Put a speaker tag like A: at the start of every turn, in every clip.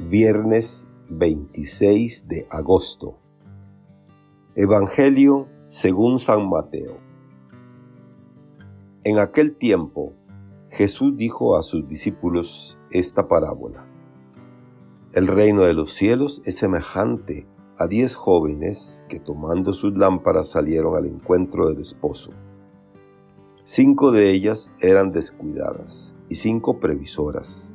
A: Viernes 26 de agosto. Evangelio según San Mateo. En aquel tiempo, Jesús dijo a sus discípulos esta parábola. El reino de los cielos es semejante a diez jóvenes que tomando sus lámparas salieron al encuentro del esposo. Cinco de ellas eran descuidadas y cinco previsoras.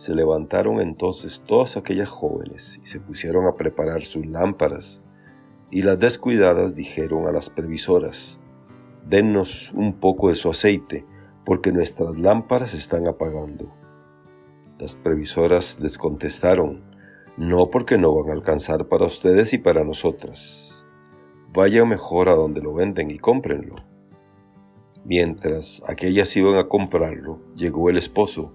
A: Se levantaron entonces todas aquellas jóvenes y se pusieron a preparar sus lámparas, y las descuidadas dijeron a las previsoras, Dennos un poco de su aceite, porque nuestras lámparas están apagando. Las previsoras les contestaron, No porque no van a alcanzar para ustedes y para nosotras. Vayan mejor a donde lo venden y cómprenlo. Mientras aquellas iban a comprarlo, llegó el esposo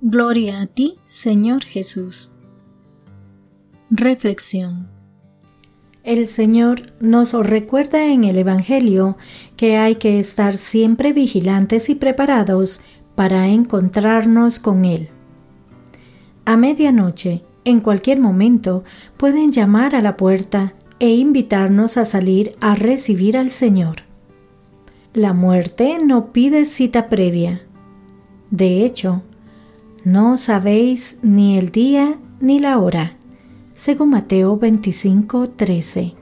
B: Gloria a ti, Señor Jesús. Reflexión. El Señor nos recuerda en el Evangelio que hay que estar siempre vigilantes y preparados para encontrarnos con Él. A medianoche, en cualquier momento, pueden llamar a la puerta e invitarnos a salir a recibir al Señor. La muerte no pide cita previa. De hecho, no sabéis ni el día ni la hora. Según Mateo 25, 13.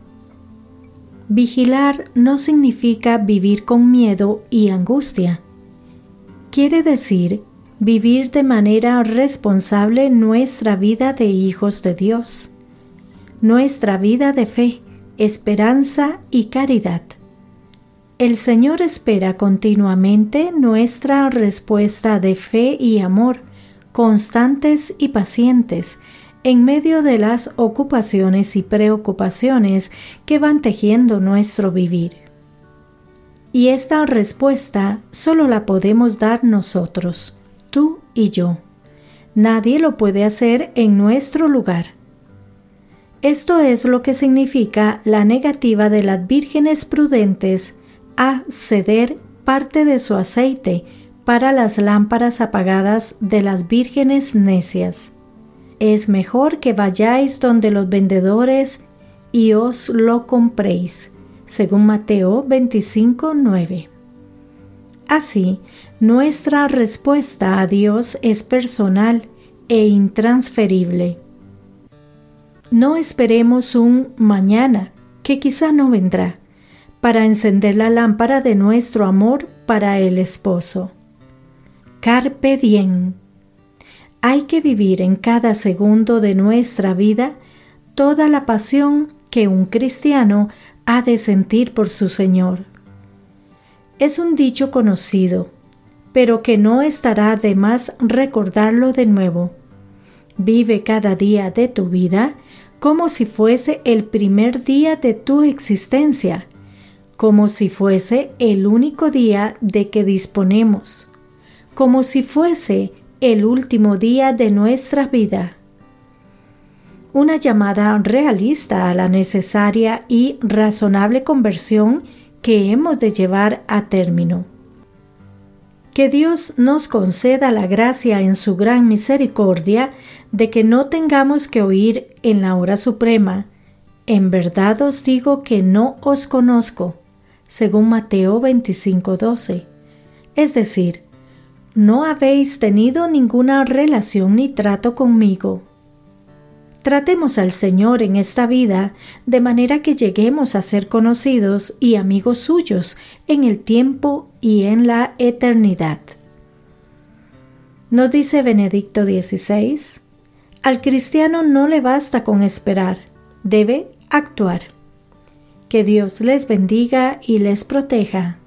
B: Vigilar no significa vivir con miedo y angustia. Quiere decir vivir de manera responsable nuestra vida de hijos de Dios, nuestra vida de fe, esperanza y caridad. El Señor espera continuamente nuestra respuesta de fe y amor constantes y pacientes en medio de las ocupaciones y preocupaciones que van tejiendo nuestro vivir. Y esta respuesta solo la podemos dar nosotros, tú y yo. Nadie lo puede hacer en nuestro lugar. Esto es lo que significa la negativa de las vírgenes prudentes a ceder parte de su aceite para las lámparas apagadas de las vírgenes necias. Es mejor que vayáis donde los vendedores y os lo compréis, según Mateo 25, 9. Así, nuestra respuesta a Dios es personal e intransferible. No esperemos un mañana, que quizá no vendrá, para encender la lámpara de nuestro amor para el esposo. Carpe diem. Hay que vivir en cada segundo de nuestra vida toda la pasión que un cristiano ha de sentir por su Señor. Es un dicho conocido, pero que no estará de más recordarlo de nuevo. Vive cada día de tu vida como si fuese el primer día de tu existencia, como si fuese el único día de que disponemos como si fuese el último día de nuestra vida. Una llamada realista a la necesaria y razonable conversión que hemos de llevar a término. Que Dios nos conceda la gracia en su gran misericordia de que no tengamos que oír en la hora suprema, en verdad os digo que no os conozco, según Mateo 25:12. Es decir, no habéis tenido ninguna relación ni trato conmigo. Tratemos al Señor en esta vida de manera que lleguemos a ser conocidos y amigos suyos en el tiempo y en la eternidad. ¿No dice Benedicto XVI? Al cristiano no le basta con esperar, debe actuar. Que Dios les bendiga y les proteja.